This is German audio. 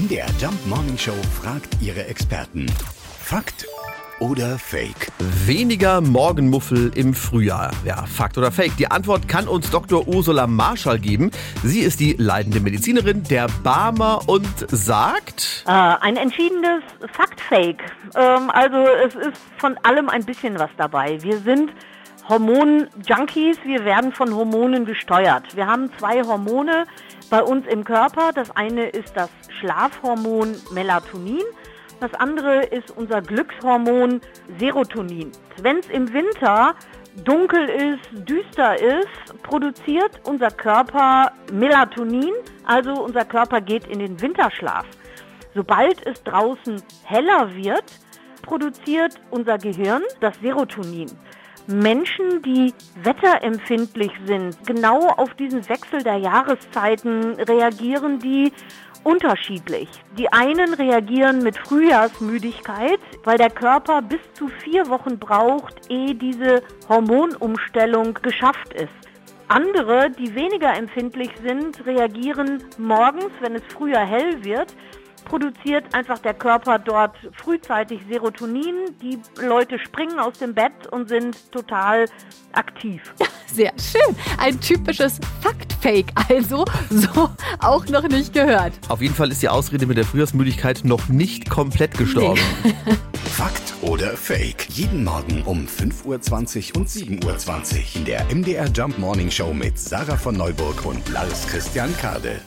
MDR Jump Morning Show fragt ihre Experten. Fakt oder Fake? Weniger Morgenmuffel im Frühjahr. Ja, Fakt oder Fake? Die Antwort kann uns Dr. Ursula Marschall geben. Sie ist die leitende Medizinerin der Barmer und sagt. Äh, ein entschiedenes Fakt-Fake. Ähm, also es ist von allem ein bisschen was dabei. Wir sind Hormon-Junkies, wir werden von Hormonen gesteuert. Wir haben zwei Hormone bei uns im Körper. Das eine ist das Schlafhormon Melatonin. Das andere ist unser Glückshormon Serotonin. Wenn es im Winter dunkel ist, düster ist, produziert unser Körper Melatonin, also unser Körper geht in den Winterschlaf. Sobald es draußen heller wird, produziert unser Gehirn das Serotonin. Menschen, die wetterempfindlich sind, genau auf diesen Wechsel der Jahreszeiten reagieren die unterschiedlich. Die einen reagieren mit Frühjahrsmüdigkeit, weil der Körper bis zu vier Wochen braucht, ehe diese Hormonumstellung geschafft ist. Andere, die weniger empfindlich sind, reagieren morgens, wenn es früher hell wird, produziert einfach der Körper dort frühzeitig Serotonin. Die Leute springen aus dem Bett und sind total aktiv. Sehr schön. Ein typisches Fakt-Fake also. So auch noch nicht gehört. Auf jeden Fall ist die Ausrede mit der Frühjahrsmüdigkeit noch nicht komplett gestorben. Nee. Fakt oder Fake? Jeden Morgen um 5.20 Uhr und 7.20 Uhr in der MDR Jump Morning Show mit Sarah von Neuburg und Lars Christian Kade.